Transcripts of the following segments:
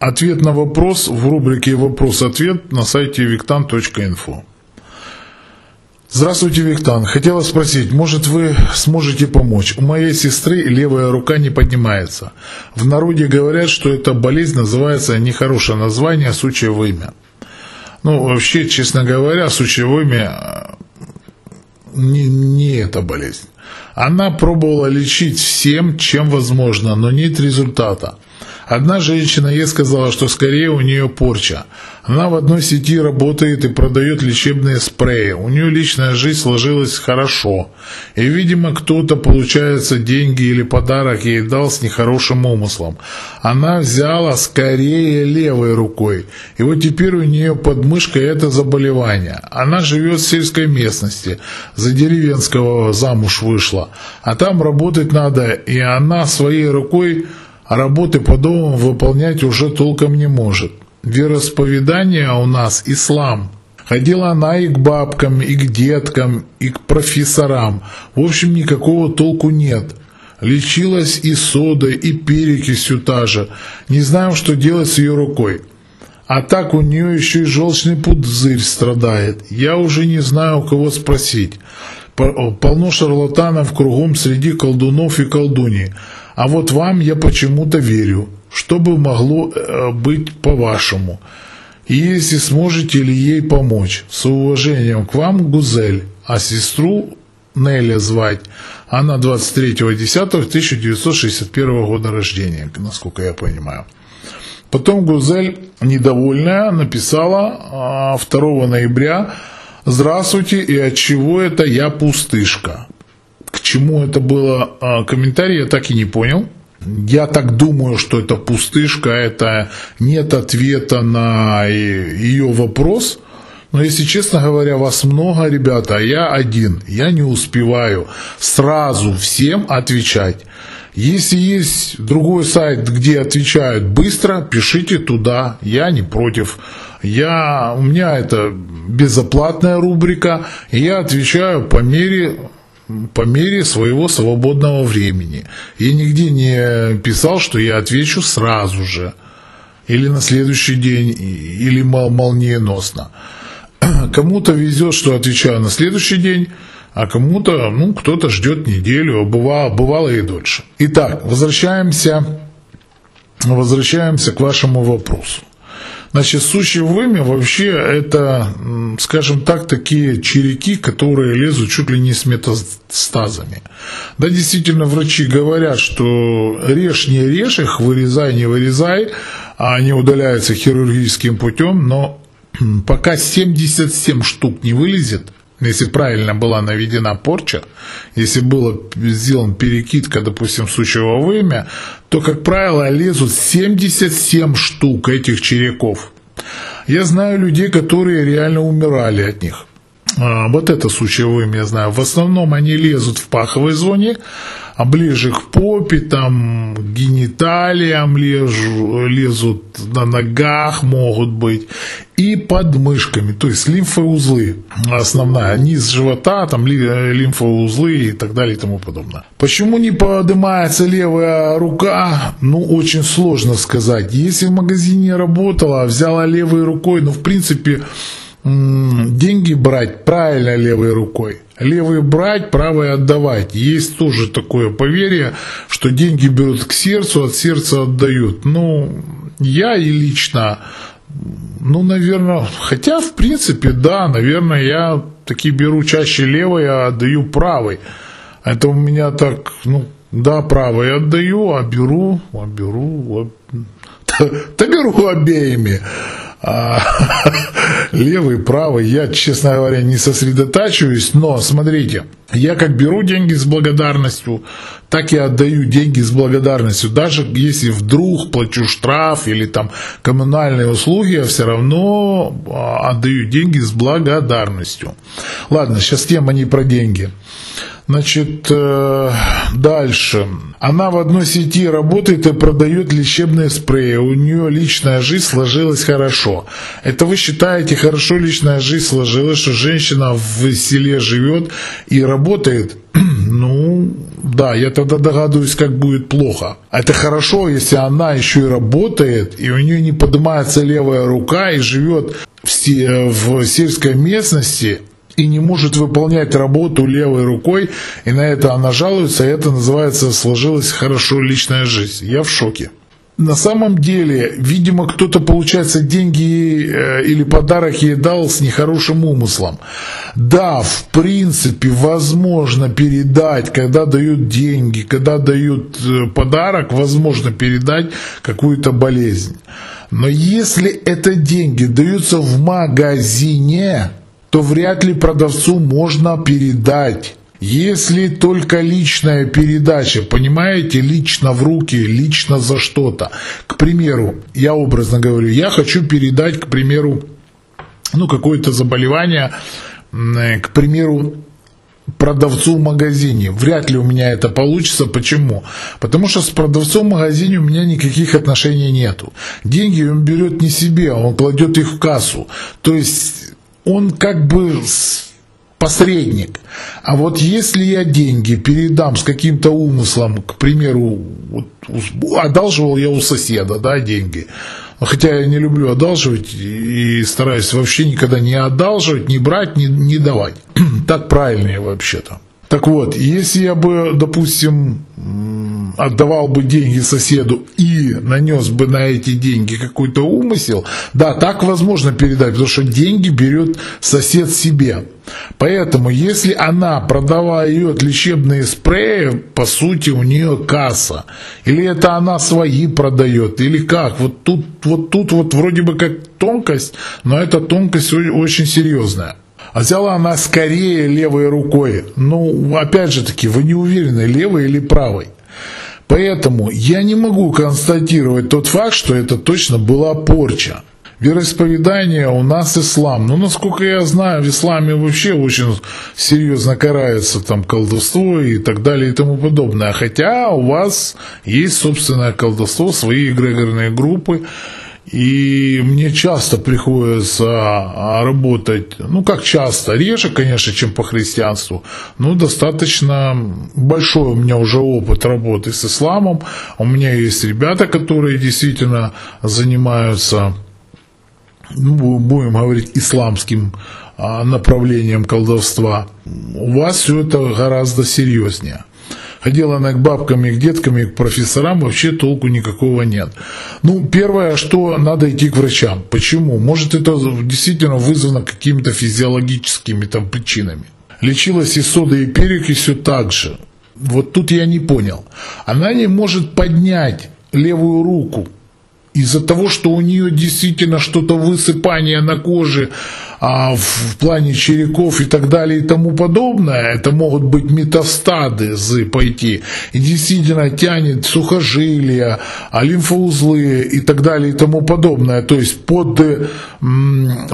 Ответ на вопрос в рубрике «Вопрос-ответ» на сайте виктан.инфо. Здравствуйте, Виктан. Хотела спросить, может вы сможете помочь? У моей сестры левая рука не поднимается. В народе говорят, что эта болезнь называется нехорошее название, сучье имя. Ну, вообще, честно говоря, сучье имя не, не эта болезнь. Она пробовала лечить всем, чем возможно, но нет результата. Одна женщина ей сказала, что скорее у нее порча. Она в одной сети работает и продает лечебные спреи. У нее личная жизнь сложилась хорошо. И, видимо, кто-то, получается, деньги или подарок ей дал с нехорошим умыслом. Она взяла скорее левой рукой. И вот теперь у нее под это заболевание. Она живет в сельской местности. За деревенского замуж вышла. А там работать надо. И она своей рукой а работы по дому выполнять уже толком не может. Вероисповедание у нас ислам. Ходила она и к бабкам, и к деткам, и к профессорам. В общем, никакого толку нет. Лечилась и содой, и перекисью та же. Не знаем, что делать с ее рукой. А так у нее еще и желчный пузырь страдает. Я уже не знаю, у кого спросить. Полно шарлатанов кругом среди колдунов и колдуней. А вот вам я почему-то верю. Что бы могло э, быть по-вашему? И если сможете ли ей помочь? С уважением к вам, Гузель, а сестру Неля звать. Она 23.10.1961 года рождения, насколько я понимаю. Потом Гузель, недовольная, написала 2 а, ноября «Здравствуйте, и от чего это я пустышка?» Чему это было а, комментарий, я так и не понял. Я так думаю, что это пустышка, это нет ответа на ее вопрос. Но если честно говоря, вас много, ребята, а я один. Я не успеваю сразу всем отвечать. Если есть другой сайт, где отвечают быстро, пишите туда. Я не против. Я, у меня это безоплатная рубрика, и я отвечаю по мере по мере своего свободного времени. Я нигде не писал, что я отвечу сразу же, или на следующий день, или молниеносно. Кому-то везет, что отвечаю на следующий день, а кому-то, ну, кто-то ждет неделю, а бывало, бывало и дольше. Итак, возвращаемся, возвращаемся к вашему вопросу. Значит, сущие вымя вообще это, скажем так, такие череки, которые лезут чуть ли не с метастазами. Да, действительно, врачи говорят, что режь, не режь их, вырезай, не вырезай, а они удаляются хирургическим путем, но пока 77 штук не вылезет, если правильно была наведена порча, если было сделан перекидка, допустим, сучьего вымя, то, как правило, лезут 77 штук этих череков. Я знаю людей, которые реально умирали от них. А, вот это сучье вымя я знаю. В основном они лезут в паховой зоне, а ближе к попе, там, гениталиям лежу, лезут на ногах могут быть, и под мышками, то есть лимфоузлы основная, низ живота, там лимфоузлы и так далее и тому подобное. Почему не поднимается левая рука? Ну, очень сложно сказать. Если в магазине работала, взяла левой рукой, ну, в принципе, деньги брать правильно левой рукой. Левый брать, правый отдавать. Есть тоже такое поверье, что деньги берут к сердцу, от сердца отдают. Ну, я и лично, ну, наверное, хотя, в принципе, да, наверное, я таки беру чаще левый, а отдаю правый. Это у меня так, ну, да, правый отдаю, а беру, а беру, а, да беру обеими. А, левый, правый, я, честно говоря, не сосредотачиваюсь, но смотрите, я как беру деньги с благодарностью, так и отдаю деньги с благодарностью. Даже если вдруг плачу штраф или там коммунальные услуги, я все равно а, отдаю деньги с благодарностью. Ладно, сейчас тема не про деньги. Значит, э, дальше. Она в одной сети работает и продает лечебные спреи. У нее личная жизнь сложилась хорошо. Это вы считаете, хорошо личная жизнь сложилась, что женщина в селе живет и работает? Ну, да, я тогда догадываюсь, как будет плохо. Это хорошо, если она еще и работает, и у нее не поднимается левая рука и живет в, в сельской местности, и не может выполнять работу левой рукой, и на это она жалуется, и это называется «сложилась хорошо личная жизнь». Я в шоке на самом деле, видимо, кто-то, получается, деньги э, или подарок ей дал с нехорошим умыслом. Да, в принципе, возможно передать, когда дают деньги, когда дают э, подарок, возможно передать какую-то болезнь. Но если это деньги даются в магазине, то вряд ли продавцу можно передать если только личная передача, понимаете, лично в руки, лично за что-то. К примеру, я образно говорю, я хочу передать, к примеру, ну, какое-то заболевание, к примеру, продавцу в магазине. Вряд ли у меня это получится. Почему? Потому что с продавцом в магазине у меня никаких отношений нету. Деньги он берет не себе, он кладет их в кассу. То есть он как бы посредник. А вот если я деньги передам с каким-то умыслом, к примеру, вот, одалживал я у соседа да, деньги, хотя я не люблю одалживать и стараюсь вообще никогда не одалживать, не брать, не, не давать. так правильнее вообще-то. Так вот, если я бы, допустим, отдавал бы деньги соседу и нанес бы на эти деньги какой-то умысел, да, так возможно передать, потому что деньги берет сосед себе. Поэтому, если она продавает лечебные спреи, по сути, у нее касса. Или это она свои продает, или как. Вот тут вот, тут вот вроде бы как тонкость, но эта тонкость очень серьезная. А взяла она скорее левой рукой. Ну, опять же таки, вы не уверены, левой или правой. Поэтому я не могу констатировать тот факт, что это точно была порча. Вероисповедание у нас ислам. Но, насколько я знаю, в исламе вообще очень серьезно карается там колдовство и так далее и тому подобное. Хотя у вас есть собственное колдовство, свои эгрегорные группы, и мне часто приходится а, работать, ну как часто, реже, конечно, чем по христианству, но достаточно большой у меня уже опыт работы с исламом. У меня есть ребята, которые действительно занимаются, ну, будем говорить, исламским а, направлением колдовства. У вас все это гораздо серьезнее. Ходила она к бабкам и к деткам, и к профессорам, вообще толку никакого нет. Ну, первое, что надо идти к врачам. Почему? Может, это действительно вызвано какими-то физиологическими там причинами. Лечилась и сода, и перек, и все так же. Вот тут я не понял. Она не может поднять левую руку из-за того, что у нее действительно что-то высыпание на коже а, в, плане череков и так далее и тому подобное, это могут быть метастады пойти, и действительно тянет сухожилия, а лимфоузлы и так далее и тому подобное, то есть под,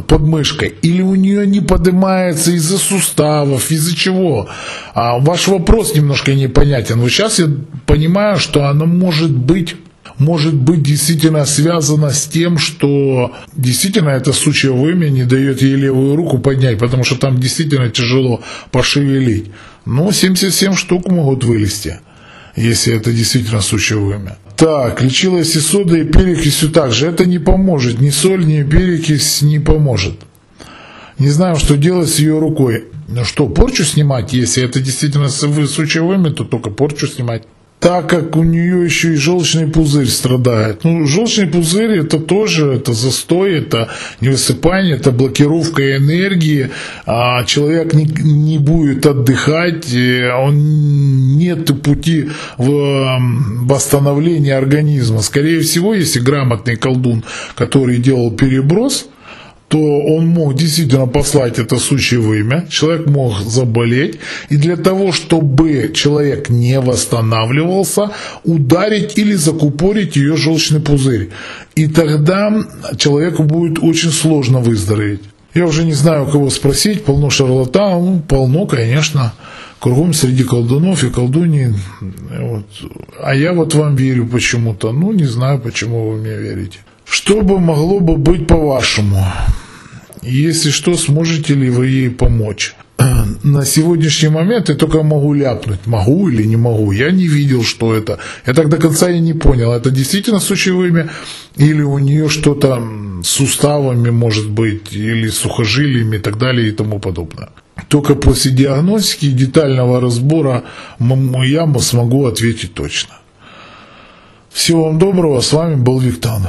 под мышкой, или у нее не поднимается из-за суставов, из-за чего. А ваш вопрос немножко непонятен. Вот сейчас я понимаю, что она может быть может быть действительно связано с тем, что действительно это сучье вымя не дает ей левую руку поднять, потому что там действительно тяжело пошевелить. Но 77 штук могут вылезти, если это действительно сучье вымя. Так, лечилась и сода, и перекись все так же. Это не поможет. Ни соль, ни перекись не поможет. Не знаю, что делать с ее рукой. Что, порчу снимать? Если это действительно сучье вымя, то только порчу снимать так как у нее еще и желчный пузырь страдает. Ну, желчный пузырь это тоже это застой, это невысыпание, это блокировка энергии. А человек не, не будет отдыхать, он нет пути в восстановления организма. Скорее всего, если грамотный колдун, который делал переброс, то он мог действительно послать это сущее имя, человек мог заболеть, и для того, чтобы человек не восстанавливался, ударить или закупорить ее желчный пузырь. И тогда человеку будет очень сложно выздороветь. Я уже не знаю, у кого спросить, полно шарлатанов, полно, конечно, кругом среди колдунов и колдуней. Вот. А я вот вам верю почему-то. Ну, не знаю, почему вы мне верите. Что бы могло бы быть по-вашему? Если что, сможете ли вы ей помочь? на сегодняшний момент я только могу ляпнуть, могу или не могу. Я не видел, что это. Я так до конца и не понял, это действительно сучевыми или у нее что-то с суставами может быть, или сухожилиями и так далее и тому подобное. Только после диагностики и детального разбора я смогу ответить точно. Всего вам доброго, с вами был Виктор.